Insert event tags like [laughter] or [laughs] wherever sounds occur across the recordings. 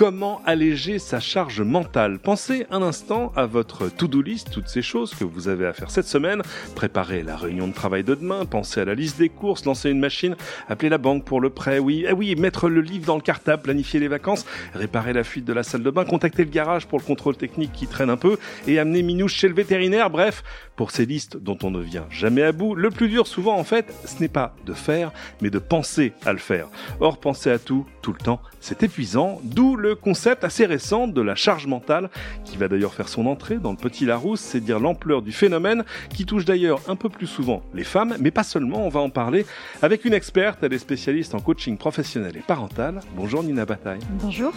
Comment alléger sa charge mentale? Pensez un instant à votre to-do list, toutes ces choses que vous avez à faire cette semaine. Préparer la réunion de travail de demain, penser à la liste des courses, lancer une machine, appeler la banque pour le prêt, oui, ah oui, mettre le livre dans le cartable, planifier les vacances, réparer la fuite de la salle de bain, contacter le garage pour le contrôle technique qui traîne un peu et amener Minouche chez le vétérinaire. Bref, pour ces listes dont on ne vient jamais à bout, le plus dur souvent en fait, ce n'est pas de faire, mais de penser à le faire. Or, penser à tout, tout le temps, c'est épuisant, d'où le concept assez récent de la charge mentale, qui va d'ailleurs faire son entrée dans le Petit Larousse, c'est dire l'ampleur du phénomène, qui touche d'ailleurs un peu plus souvent les femmes, mais pas seulement, on va en parler avec une experte, elle est spécialiste en coaching professionnel et parental. Bonjour Nina Bataille. Bonjour.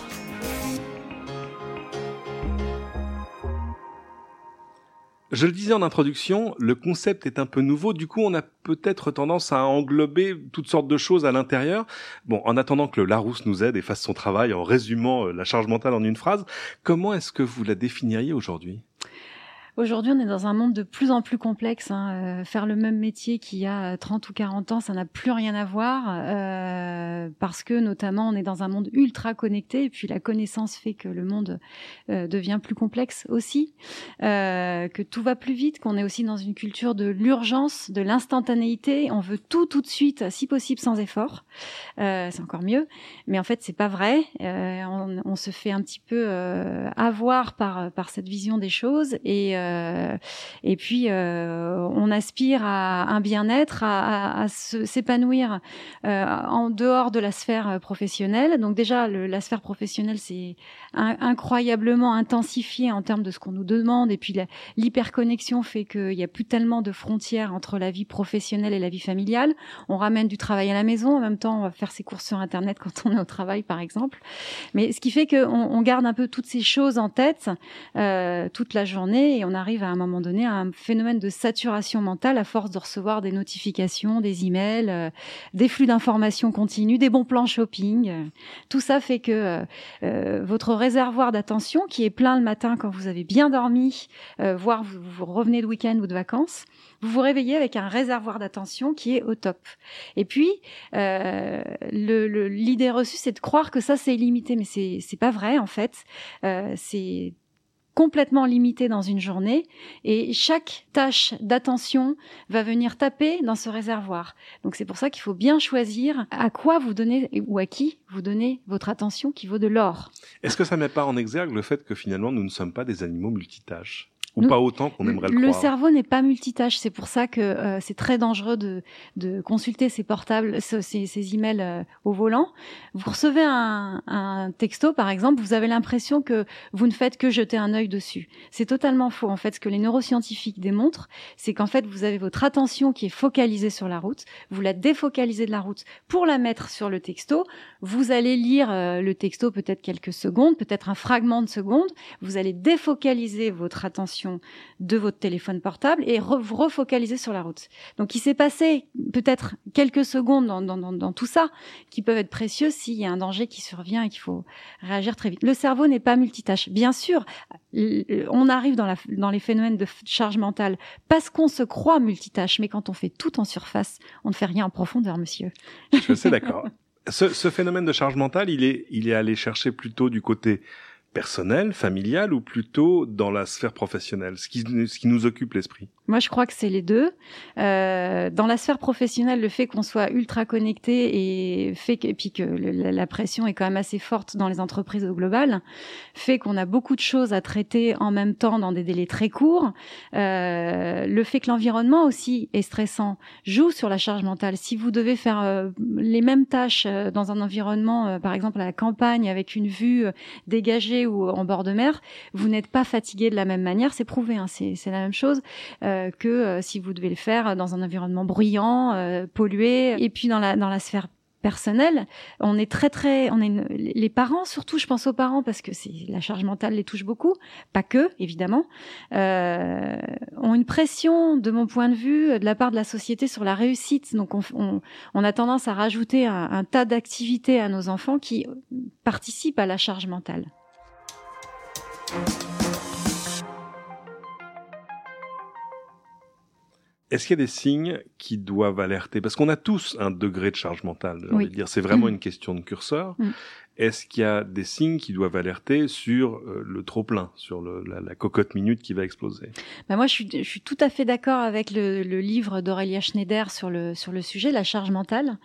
Je le disais en introduction, le concept est un peu nouveau, du coup on a peut-être tendance à englober toutes sortes de choses à l'intérieur. Bon, en attendant que Larousse nous aide et fasse son travail en résumant euh, la charge mentale en une phrase, comment est-ce que vous la définiriez aujourd'hui? Aujourd'hui, on est dans un monde de plus en plus complexe. Hein. Euh, faire le même métier qu'il y a 30 ou 40 ans, ça n'a plus rien à voir euh, parce que notamment, on est dans un monde ultra connecté et puis la connaissance fait que le monde euh, devient plus complexe aussi, euh, que tout va plus vite, qu'on est aussi dans une culture de l'urgence, de l'instantanéité. On veut tout tout de suite, si possible sans effort. Euh, c'est encore mieux, mais en fait, c'est pas vrai. On, on, se fait un petit peu avoir par par cette vision des choses et euh, et puis euh, on aspire à un bien-être, à, s'épanouir euh, en dehors de la sphère professionnelle. Donc déjà, la sphère professionnelle, c'est incroyablement intensifié en termes de ce qu'on nous demande. Et puis l'hyperconnexion fait qu'il n'y a plus tellement de frontières entre la vie professionnelle et la vie familiale. On ramène du travail à la maison. En même temps, on va faire ses courses sur Internet quand on est au travail, par exemple. Mais ce qui fait qu'on on garde un peu toutes ces choses en tête toute la journée et on arrive à un moment donné à un phénomène de saturation mentale à force de recevoir des notifications, des emails, euh, des flux d'informations continus, des bons plans shopping. tout ça fait que euh, votre réservoir d'attention qui est plein le matin quand vous avez bien dormi, euh, voire vous, vous revenez de week-end ou de vacances, vous vous réveillez avec un réservoir d'attention qui est au top. Et puis, euh, l'idée reçue, c'est de croire que ça, c'est illimité, mais c'est pas vrai en fait. Euh, c'est complètement limité dans une journée et chaque tâche d'attention va venir taper dans ce réservoir. Donc c'est pour ça qu'il faut bien choisir à quoi vous donnez ou à qui vous donnez votre attention qui vaut de l'or. Est-ce que ça met pas en exergue le fait que finalement nous ne sommes pas des animaux multitâches? Ou pas autant qu'on aimerait le, le croire. Le cerveau n'est pas multitâche, c'est pour ça que euh, c'est très dangereux de, de consulter ses portables, ces, ces emails euh, au volant. Vous recevez un, un, texto, par exemple, vous avez l'impression que vous ne faites que jeter un œil dessus. C'est totalement faux. En fait, ce que les neuroscientifiques démontrent, c'est qu'en fait, vous avez votre attention qui est focalisée sur la route, vous la défocalisez de la route pour la mettre sur le texto. Vous allez lire euh, le texto peut-être quelques secondes, peut-être un fragment de seconde. Vous allez défocaliser votre attention de votre téléphone portable et vous refocaliser sur la route. Donc il s'est passé peut-être quelques secondes dans, tout ça qui peuvent être précieux s'il y a un danger qui survient et qu'il faut réagir très vite. Le cerveau n'est pas multitâche. Bien sûr, on arrive dans, les phénomènes de charge mentale parce qu'on se croit multitâche, mais quand on fait tout en surface, on ne fait rien en profondeur, monsieur. Je suis d'accord. Ce, phénomène de charge mentale, il est allé chercher plutôt du côté personnel, familial ou plutôt dans la sphère professionnelle, ce qui, nous occupe l'esprit? Moi, je crois que c'est les deux. Euh, dans la sphère professionnelle, le fait qu'on soit ultra connecté et fait que, et puis que la pression est quand même assez forte dans les entreprises au global, fait qu'on a beaucoup de choses à traiter en même temps dans des délais très courts. Euh, le fait que l'environnement aussi est stressant joue sur la charge mentale. Si vous devez faire euh, les mêmes tâches euh, dans un environnement, euh, par exemple à la campagne, avec une vue dégagée ou en bord de mer, vous n'êtes pas fatigué de la même manière. C'est prouvé, hein, c'est la même chose que euh, si vous devez le faire dans un environnement bruyant, euh, pollué, et puis dans la dans la sphère personnelle, on est très très, on est les parents surtout, je pense aux parents parce que c'est la charge mentale les touche beaucoup, pas que évidemment, euh, ont une pression de mon point de vue de la part de la société sur la réussite. Donc on, on, a tendance à rajouter un tas d'activités à nos enfants qui participent à la charge mentale. Est-ce qu'il y a des signes qui doivent alerter? Parce qu'on a tous un degré de charge mentale, j'ai envie de dire. C'est vraiment mm. une question de curseur. Mm. Est-ce qu'il y a des signes qui doivent alerter sur euh, le trop plein, sur la, cocotte minute qui va exploser? Bah Moi, je suis, tout à fait d'accord avec le, livre d'Aurélia Schneider sur le sujet, la charge mentale,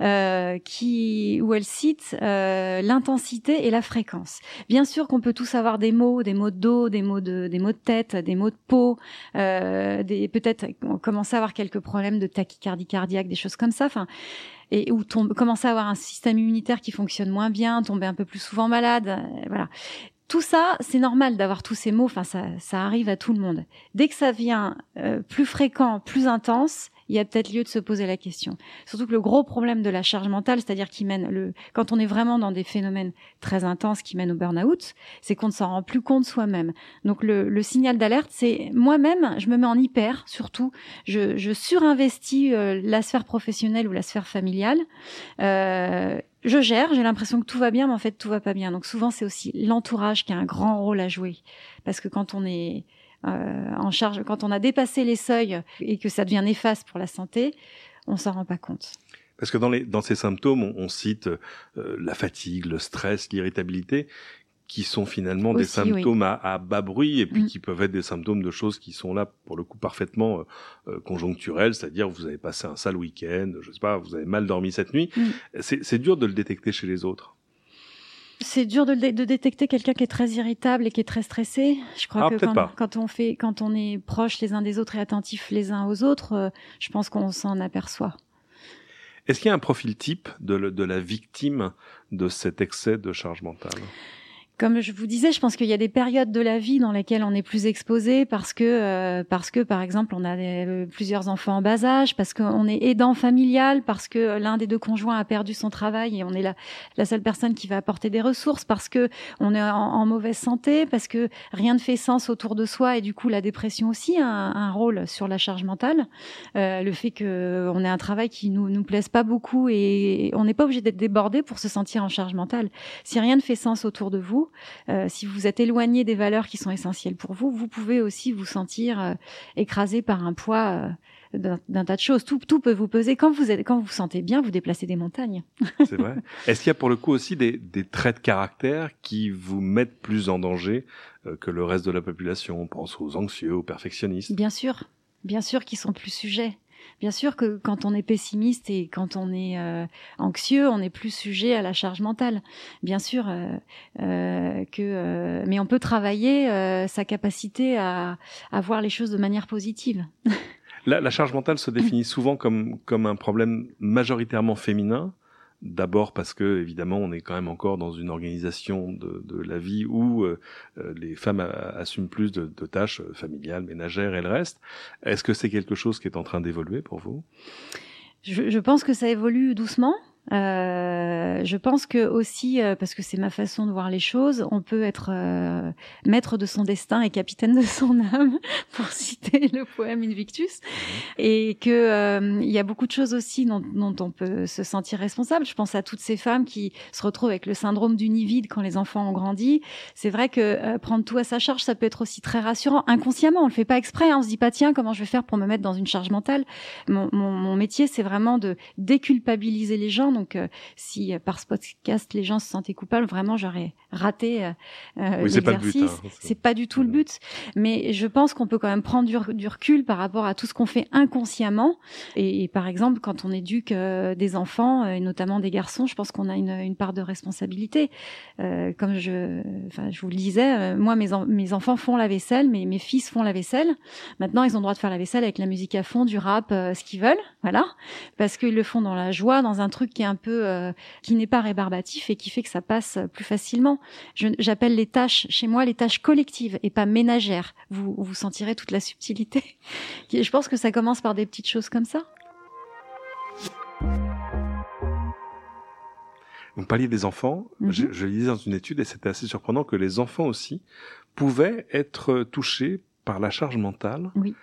euh, qui où elle cite euh, l'intensité et la fréquence. Bien sûr qu'on peut tous avoir des mots, des mots de dos, des mots de des de tête, des mots de peau, peut-être commencer à avoir quelques problèmes de tachycardie cardiaque, des choses comme ça. Et ou tombe, commencer à avoir un système immunitaire qui fonctionne moins bien, tomber un peu plus souvent malade, euh, voilà. Tout ça, c'est normal d'avoir tous ces mots. Enfin, ça, ça arrive à tout le monde. Dès que ça vient euh, plus fréquent, plus intense, il y a peut-être lieu de se poser la question. Surtout que le gros problème de la charge mentale, c'est-à-dire qui mène le, quand on est vraiment dans des phénomènes très intenses qui mènent au burn-out, c'est qu'on ne s'en rend plus compte soi-même. Donc le, le signal d'alerte, c'est moi-même, je me mets en hyper, surtout, je, je surinvestis euh, la sphère professionnelle ou la sphère familiale. Euh, je gère, j'ai l'impression que tout va bien, mais en fait tout va pas bien. Donc souvent c'est aussi l'entourage qui a un grand rôle à jouer, parce que quand on est en charge, quand on a dépassé les seuils et que ça devient néfaste pour la santé, on s'en rend pas compte. Parce que dans, les, dans ces symptômes, on, cite euh, la fatigue, le stress, l'irritabilité, qui sont finalement des symptômes à, bas bruit et puis mm. qui peuvent être des symptômes de choses qui sont là pour le coup parfaitement euh, conjoncturelles, c'est-à-dire vous avez passé un sale week-end, je sais pas, vous avez mal dormi cette nuit. Mm. C'est dur de le détecter chez les autres. C'est dur de, de détecter quelqu'un qui est très irritable et qui est très stressé. Je crois ah, que quand, quand, on fait, quand on est proche les uns des autres et attentifs les uns aux autres, euh, je pense qu'on s'en aperçoit. Est-ce qu'il y a un profil type de, de la victime de cet excès de charge mentale? Comme je vous disais, je pense qu'il y a des périodes de la vie dans lesquelles on est plus exposé parce que euh, parce que par exemple on a euh, plusieurs enfants en bas âge, parce qu'on est aidant familial, parce que l'un des deux conjoints a perdu son travail et on est la, seule personne qui va apporter des ressources, parce que on est en, mauvaise santé, parce que rien ne fait sens autour de soi et du coup la dépression aussi a un, rôle sur la charge mentale, euh, le fait que on ait un travail qui nous nous plaise pas beaucoup et on n'est pas obligé d'être débordé pour se sentir en charge mentale. Si rien ne fait sens autour de vous euh, si vous êtes éloigné des valeurs qui sont essentielles pour vous, vous pouvez aussi vous sentir euh, écrasé par un poids euh, d'un tas de choses. Tout, tout peut vous peser. Quand vous êtes, quand vous vous sentez bien, vous déplacez des montagnes. [laughs] C'est vrai. Est-ce qu'il y a pour le coup aussi des, des, traits de caractère qui vous mettent plus en danger que le reste de la population? On pense aux anxieux, aux perfectionnistes. Bien sûr, bien sûr, qui sont plus sujets. Bien sûr que quand on est pessimiste et quand on est euh, anxieux, on est plus sujet à la charge mentale. Bien sûr euh, euh, que, mais on peut travailler sa capacité à, voir les choses de manière positive. la, la charge mentale se définit souvent comme comme un problème majoritairement féminin. D'abord parce que évidemment on est quand même encore dans une organisation de, de la vie où euh, euh, les femmes assument plus de, de, tâches familiales, ménagères et le reste. Est-ce que c'est quelque chose qui est en train d'évoluer pour vous? Je, je, pense que ça évolue doucement. Euh, je pense que aussi, euh, parce que c'est ma façon de voir les choses, on peut être euh, maître de son destin et capitaine de son [laughs] âme, pour citer le poème Invictus, et que euh, il y a beaucoup de choses aussi dont, dont, on peut se sentir responsable. Je pense à toutes ces femmes qui se retrouvent avec le syndrome du nid vide quand les enfants ont grandi. C'est vrai que prendre tout à sa charge, ça peut être aussi très rassurant. Inconsciemment, on le fait pas exprès. Hein. On se dit pas tiens, comment je vais faire pour me mettre dans une charge mentale? Mon, mon, mon métier, c'est vraiment de déculpabiliser les gens donc, euh, si euh, par ce podcast les gens se sentaient coupables, vraiment j'aurais raté euh, oui, l'exercice. C'est pas, du tout le but. Mais je pense qu'on peut quand même prendre du, recul par rapport à tout ce qu'on fait inconsciemment. Et, par exemple, quand on éduque des enfants, et notamment des garçons, je pense qu'on a une, une, part de responsabilité. comme je, enfin, je vous le disais, moi mes, mes enfants font la vaisselle, mais mes fils font la vaisselle. Maintenant, ils ont le droit de faire la vaisselle avec la musique à fond, du rap, ce qu'ils veulent, voilà, parce qu'ils le font dans la joie, dans un truc qui est un peu euh, qui n'est pas rébarbatif et qui fait que ça passe plus facilement. J'appelle les tâches chez moi les tâches collectives et pas ménagères. Vous vous sentirez toute la subtilité. [laughs] Je pense que ça commence par des petites choses comme ça. Vous parliez des enfants. Mhm. je, je, lisais dans une étude et c'était assez surprenant que les enfants aussi pouvaient être touchés par la charge mentale. Oui.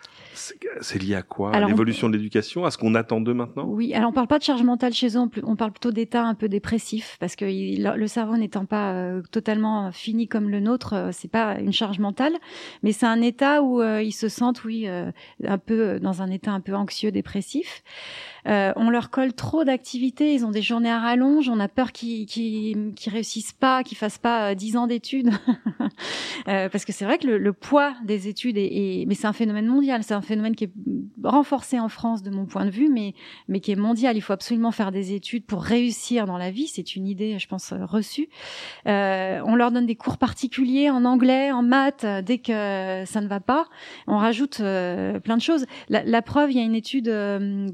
C'est lié à quoi? À l'évolution de l'éducation À ce qu'on attend d'eux maintenant? Oui, alors on parle pas de charge mentale chez eux, on parle plutôt d'état un peu dépressif, parce que le cerveau n'étant pas euh, totalement fini comme le nôtre, euh, c'est pas une charge mentale, mais c'est un état où euh, ils se sentent, oui, un peu dans un état un peu anxieux, dépressif. Euh, on leur colle trop d'activités, ils ont des journées à rallonge, on a peur qu'ils qu'ils réussissent pas, qu'ils fassent pas euh, dix ans d'études, [laughs] euh, parce que c'est vrai que le, poids des études est, mais c'est un phénomène mondial, c'est un phénomène qui est renforcé en France de mon point de vue, mais mais qui est mondial. Il faut absolument faire des études pour réussir dans la vie, c'est une idée, je pense, reçue. on leur donne des cours particuliers en anglais, en maths, dès que ça ne va pas, on rajoute plein de choses. La, preuve, il y a une étude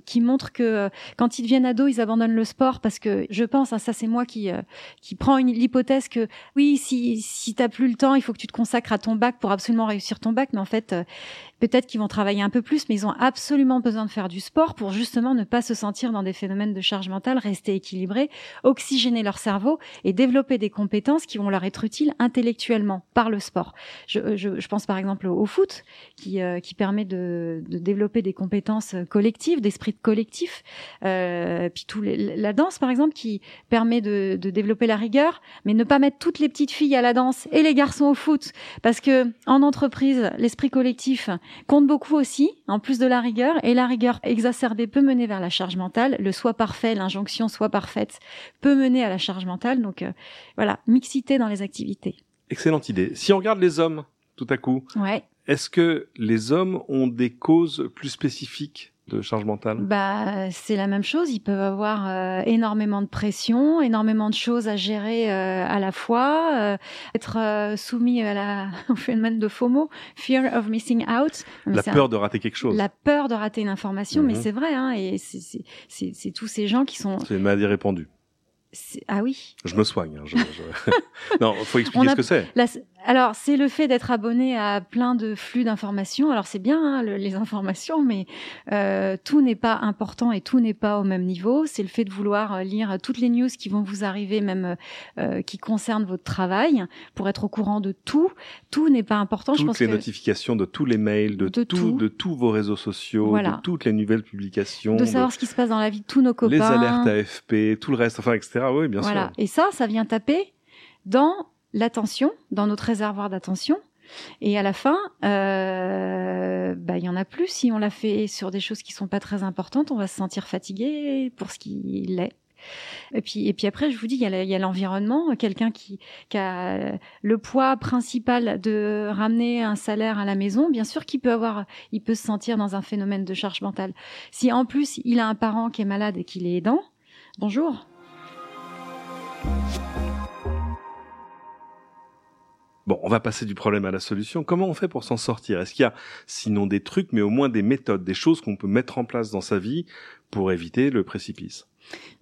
qui montre que euh, quand ils deviennent ados, ils abandonnent le sport parce que je pense, hein, ça c'est moi qui euh, qui prend l'hypothèse que oui, si si t'as plus le temps, il faut que tu te consacres à ton bac pour absolument réussir ton bac, mais en fait, euh, Peut-être qu'ils vont travailler un peu plus, mais ils ont absolument besoin de faire du sport pour justement ne pas se sentir dans des phénomènes de charge mentale, rester équilibrés, oxygéner leur cerveau et développer des compétences qui vont leur être utiles intellectuellement par le sport. Je, je pense par exemple au, foot, qui, euh, permet de, développer des compétences collectives, d'esprit de collectif. Euh, puis tout la danse, par exemple, qui permet de, de développer la rigueur, mais ne pas mettre toutes les petites filles à la danse et les garçons au foot, parce que en entreprise, l'esprit collectif compte beaucoup aussi, en plus de la rigueur, et la rigueur exacerbée peut mener vers la charge mentale. Le soit parfait, l'injonction soit parfaite, peut mener à la charge mentale. Donc euh, voilà, mixité dans les activités. Excellente idée. Si on regarde les hommes, tout à coup, ouais. est-ce que les hommes ont des causes plus spécifiques de charge mentale? Bah, c'est la même chose. Ils peuvent avoir euh, énormément de pression, énormément de choses à gérer euh, à la fois, euh, être soumis à la, [laughs] au phénomène de FOMO, fear of missing out. la peur de rater quelque chose. La peur de rater une information, mais mhm. c'est vrai, hein, et c'est tous ces gens qui sont. C'est une maladie répandue. Ah oui. Je me soigne. Hein, je, [laughs] non, faut expliquer ce que c'est. Alors, c'est le fait d'être abonné à plein de flux d'informations. Alors, c'est bien hein, les informations, mais euh, tout n'est pas important et tout n'est pas au même niveau. C'est le fait de vouloir euh, lire toutes les news qui vont vous arriver, même euh, qui concernent votre travail, pour être au courant de tout. Tout n'est pas important. Toutes Je pense les notifications de tous les mails, de, tout, de tous vos réseaux sociaux, de toutes les nouvelles publications, de savoir ce qui se passe dans la vie de tous nos copains, les alertes AFP, tout le reste, enfin, etc. Oui, bien voilà. sûr. Et ça, ça vient taper dans l'attention, dans notre réservoir d'attention. Et à la fin, euh, bah, il y en a plus. Si on l'a fait sur des choses qui sont pas très importantes, on va se sentir fatigué pour ce qu'il est. Et puis, et puis après, je vous dis, il y a l'environnement. Quelqu'un qui, qui a le poids principal de ramener un salaire à la maison, bien sûr qu'il peut avoir, il peut se sentir dans un phénomène de charge mentale. Si en plus il a un parent qui est malade et qu'il est aidant, bonjour. Bon, on va passer du problème à la solution. Comment on fait pour s'en sortir? Est-ce qu'il y a sinon des trucs, mais au moins des méthodes, des choses qu'on peut mettre en place dans sa vie pour éviter le précipice?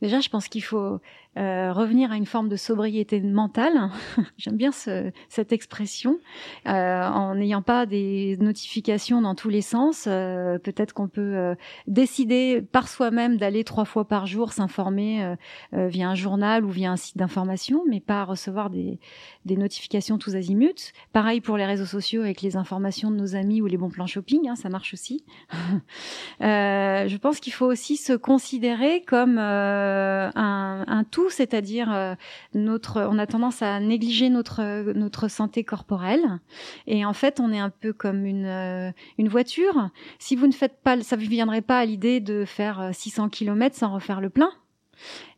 Déjà, je pense qu'il faut euh, revenir à une forme de sobriété mentale. [laughs] J'aime bien ce, cette expression. Euh, en n'ayant pas des notifications dans tous les sens, euh, peut-être qu'on peut, euh, décider par soi-même d'aller trois fois par jour s'informer euh, via un journal ou via un site d'information, mais pas recevoir des, des, notifications tous azimuts. Pareil pour les réseaux sociaux avec les informations de nos amis ou les bons plans shopping, hein, ça marche aussi. [laughs] je pense qu'il faut aussi se considérer comme un, un tout c'est-à-dire euh, notre, on a tendance à négliger notre notre santé corporelle, et en fait, on est un peu comme une euh, une voiture. Si vous ne faites pas, ça vous viendrait pas à l'idée de faire 600 euh, km sans refaire le plein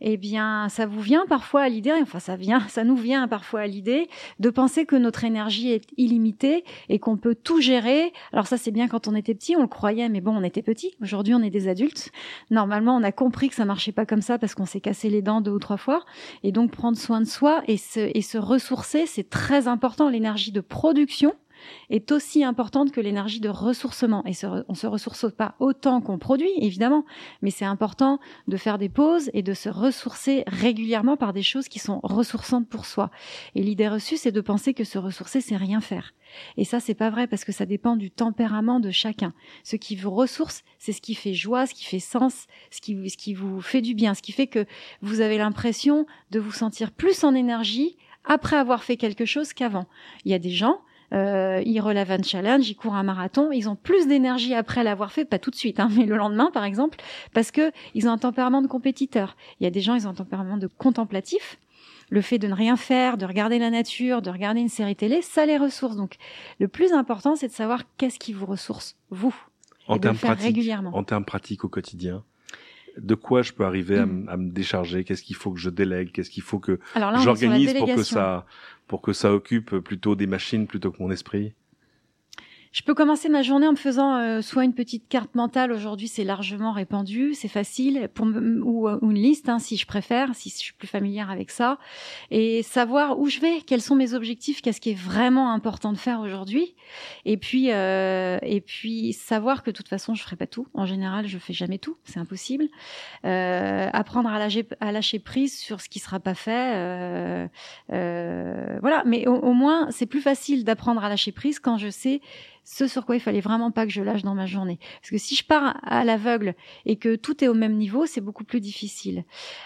eh bien, ça vous vient parfois à l'idée, enfin ça vient, ça nous vient parfois à l'idée de penser que notre énergie est illimitée et qu'on peut tout gérer. Alors ça c'est bien quand on était petit, on le croyait, mais bon, on était petit. Aujourd'hui, on est des adultes. Normalement, on a compris que ça marchait pas comme ça parce qu'on s'est cassé les dents deux ou trois fois. Et donc prendre soin de soi et se, et se ressourcer, c'est très important. L'énergie de production est aussi importante que l'énergie de ressourcement. Et on se ressource pas autant qu'on produit, évidemment, mais c'est important de faire des pauses et de se ressourcer régulièrement par des choses qui sont ressourçantes pour soi. Et l'idée reçue, c'est de penser que se ressourcer, c'est rien faire. Et ça, c'est pas vrai parce que ça dépend du tempérament de chacun. Ce qui vous ressource, c'est ce qui fait joie, ce qui fait sens, ce qui, ce qui vous fait du bien, ce qui fait que vous avez l'impression de vous sentir plus en énergie après avoir fait quelque chose qu'avant. Il y a des gens, euh, ils relèvent un challenge, ils courent un marathon, ils ont plus d'énergie après l'avoir fait, pas tout de suite, hein, [laughs] mais le lendemain par exemple, parce que ils ont un tempérament de compétiteur. Il y a des gens, ils ont un tempérament de contemplatif. Le fait de ne rien faire, de regarder la nature, de regarder une série télé, ça les ressource. Donc, le plus important, c'est de savoir qu'est-ce qui vous ressource, vous, en et de le faire régulièrement. En termes pratiques au quotidien, de quoi je peux arriver à, Mm. à me décharger? Qu'est-ce qu'il faut que je délègue? Qu'est-ce qu'il faut que j'organise pour que ça pour que ça occupe plutôt des machines plutôt que mon esprit? Je peux commencer ma journée en me faisant euh, soit une petite carte mentale. Aujourd'hui, c'est largement répandu, c'est facile, pour me- ou, euh, ou une liste, hein, si je préfère, si je suis plus familière avec ça, et savoir où je vais, quels sont mes objectifs, qu'est-ce qui est vraiment important de faire aujourd'hui, et puis euh, et puis savoir que de toute façon, je ferai pas tout. En général, je fais jamais tout, c'est impossible. Euh, apprendre à lâcher, à lâcher prise sur ce qui sera pas fait. euh, euh, voilà, mais au moins, c'est plus facile d'apprendre à lâcher prise quand je sais ce sur quoi il fallait vraiment pas que je lâche dans ma journée. Parce que si je pars à l'aveugle et que tout est au même niveau, c'est beaucoup plus difficile.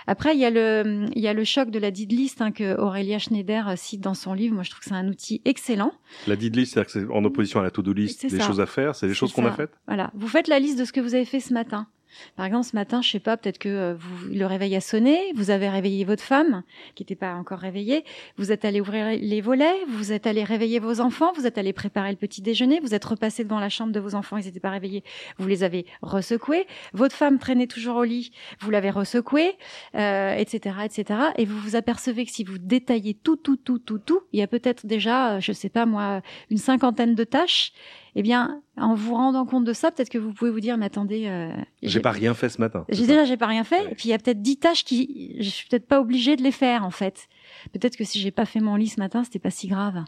Après, il y a le, il y a le choc de la did list hein, que Aurélia Schneider cite dans son livre. Moi, je trouve que c'est un outil excellent. La did list, c'est-à-dire que c'est en opposition à la to-do list, des ça. choses à faire, c'est des choses qu'on a faites? Voilà. Vous faites la liste de ce que vous avez fait ce matin. Par exemple, ce matin, je sais pas, peut-être que euh, vous, le réveil a sonné, vous avez réveillé votre femme, qui n'était pas encore réveillée, vous êtes allé ouvrir les volets, vous êtes allé réveiller vos enfants, vous êtes allé préparer le petit déjeuner, vous êtes repassé devant la chambre de vos enfants, ils n'étaient pas réveillés, vous les avez resecoués, votre femme traînait toujours au lit, vous l'avez resecouée, euh, etc., etc., et vous vous apercevez que si vous détaillez tout, tout, tout, tout, tout, il y a peut-être déjà, euh, je sais pas moi, une cinquantaine de tâches, eh bien, en vous rendant compte de ça, peut-être que vous pouvez vous dire, mais attendez, euh, J'ai pas rien fait ce matin. j'ai déjà j'ai pas rien fait Ouais. et puis il y a peut-être dix tâches qui je suis peut-être pas obligée de les faire en fait. Peut-être que si j'ai pas fait mon lit ce matin, c'était pas si grave.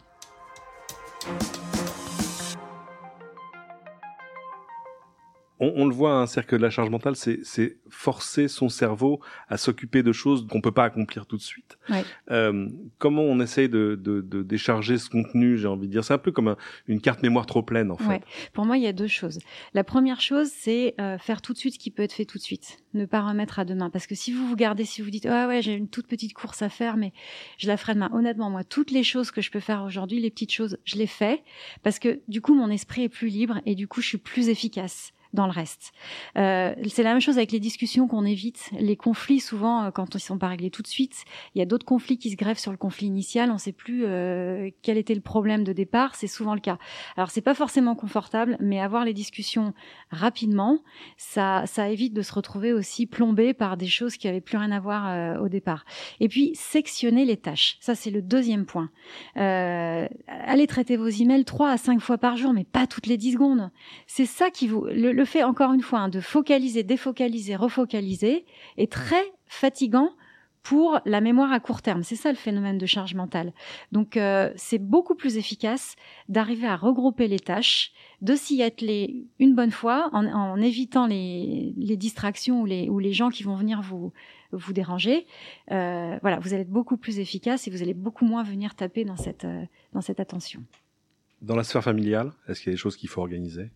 On, on le voit, un cercle de la charge mentale, c'est c'est forcer son cerveau à s'occuper de choses qu'on peut pas accomplir tout de suite. Ouais. Euh, comment on essaye de, de, de décharger ce contenu J'ai envie de dire, c'est un peu comme un- une carte mémoire trop pleine en fait. Ouais. Pour moi, il y a deux choses. La première chose, c'est euh, faire tout de suite ce qui peut être fait tout de suite. Ne pas remettre à demain. Parce que si vous vous gardez, si vous dites, ah ouais, j'ai une toute petite course à faire, mais je la ferai demain. Honnêtement, moi, toutes les choses que je peux faire aujourd'hui, les petites choses, je les fais. Parce que du coup, mon esprit est plus libre et du coup, je suis plus efficace dans le reste. Euh, c'est la même chose avec les discussions qu'on évite. Les conflits, souvent, euh, quand ils sont pas réglés tout de suite, il y a d'autres conflits qui se greffent sur le conflit initial. On ne sait plus euh, quel était le problème de départ. C'est souvent le cas. Alors c'est pas forcément confortable, mais avoir les discussions rapidement, ça, évite de se retrouver aussi plombé par des choses qui avaient plus rien à voir au départ. Et puis sectionner les tâches, ça c'est le deuxième point. Allez traiter vos emails trois à cinq fois par jour, mais pas toutes les dix secondes. C'est ça qui vous fait encore une fois hein, de focaliser, défocaliser, refocaliser est très fatigant pour la mémoire à court terme. C'est ça le phénomène de charge mentale. Donc euh, c'est beaucoup plus efficace d'arriver à regrouper les tâches, de s'y atteler une bonne fois en, évitant les, distractions ou les, gens qui vont venir vous, déranger. Euh, voilà, vous allez être beaucoup plus efficace et vous allez beaucoup moins venir taper dans cette, euh, dans cette attention. Dans la sphère familiale, est-ce qu'il y a des choses qu'il faut organiser?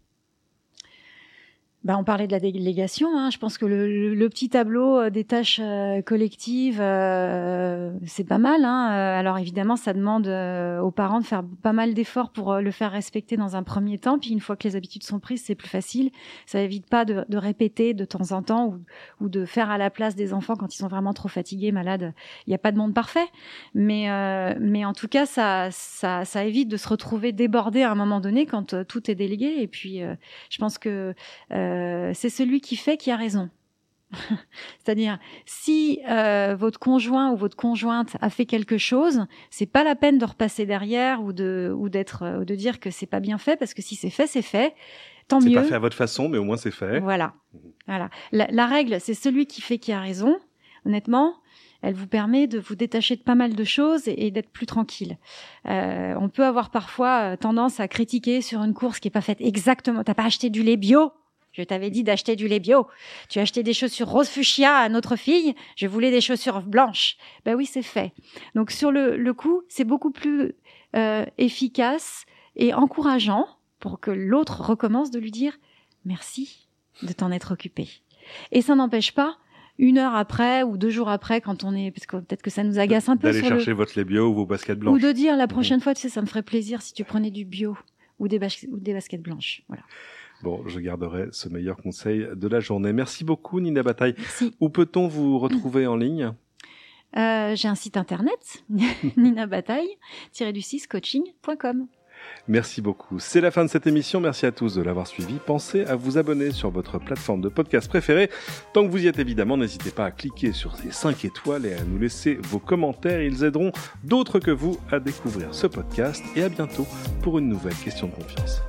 Bah, on parlait de la délégation. Hein. Je pense que le, le- petit tableau euh, des tâches euh, collectives, euh, c'est pas mal. Hein. Euh, Alors évidemment, ça demande aux parents de faire pas mal d'efforts pour le faire respecter dans un premier temps. Puis une fois que les habitudes sont prises, c'est plus facile. Ça évite pas de, de répéter de temps en temps ou, ou de faire à la place des enfants quand ils sont vraiment trop fatigués, malades. Il n'y a pas de monde parfait, mais euh, mais en tout cas, ça, ça ça évite de se retrouver débordé à un moment donné quand tout est délégué. Et puis, euh, je pense que euh, c'est celui qui fait qui a raison. [laughs] C'est-à-dire, si euh, votre conjoint ou votre conjointe a fait quelque chose, c'est pas la peine de repasser derrière ou de ou d'être euh, de dire que c'est pas bien fait parce que si c'est fait, c'est fait. Tant C'est mieux. pas fait à votre façon, mais au moins c'est fait. Voilà. Voilà. La, la règle, c'est celui qui fait qui a raison. Honnêtement, elle vous permet de vous détacher de pas mal de choses et, et d'être plus tranquille. Euh, on peut avoir parfois euh, tendance à critiquer sur une course qui est pas faite exactement. T'as pas acheté du lait bio? Je t'avais dit d'acheter du lait bio. Tu as acheté des chaussures rose fuchsia à notre fille. Je voulais des chaussures blanches. Ben oui, c'est fait. Donc sur le, le coup, c'est beaucoup plus euh, efficace et encourageant pour que l'autre recommence de lui dire merci de t'en être occupé. Et ça n'empêche pas une heure après ou deux jours après, quand on est, parce que peut-être que ça nous agace un peu. D'aller chercher votre lait bio ou vos baskets blanches. Ou de dire la prochaine fois, tu sais, ça me ferait plaisir si tu prenais du bio ou des, ou des baskets blanches. Voilà. Bon, je garderai ce meilleur conseil de la journée. Merci beaucoup, Nina Bataille. Merci. Où peut-on vous [clears throat] retrouver en ligne? Euh, J'ai un site internet, [laughs] Nina Bataille-du-6 coaching.com. Merci beaucoup. C'est la fin de cette émission. Merci à tous de l'avoir suivi. Pensez à vous abonner sur votre plateforme de podcast préférée. Tant que vous y êtes évidemment, n'hésitez pas à cliquer sur ces 5 étoiles et à nous laisser vos commentaires. Ils aideront d'autres que vous à découvrir ce podcast. Et à bientôt pour une nouvelle question de confiance.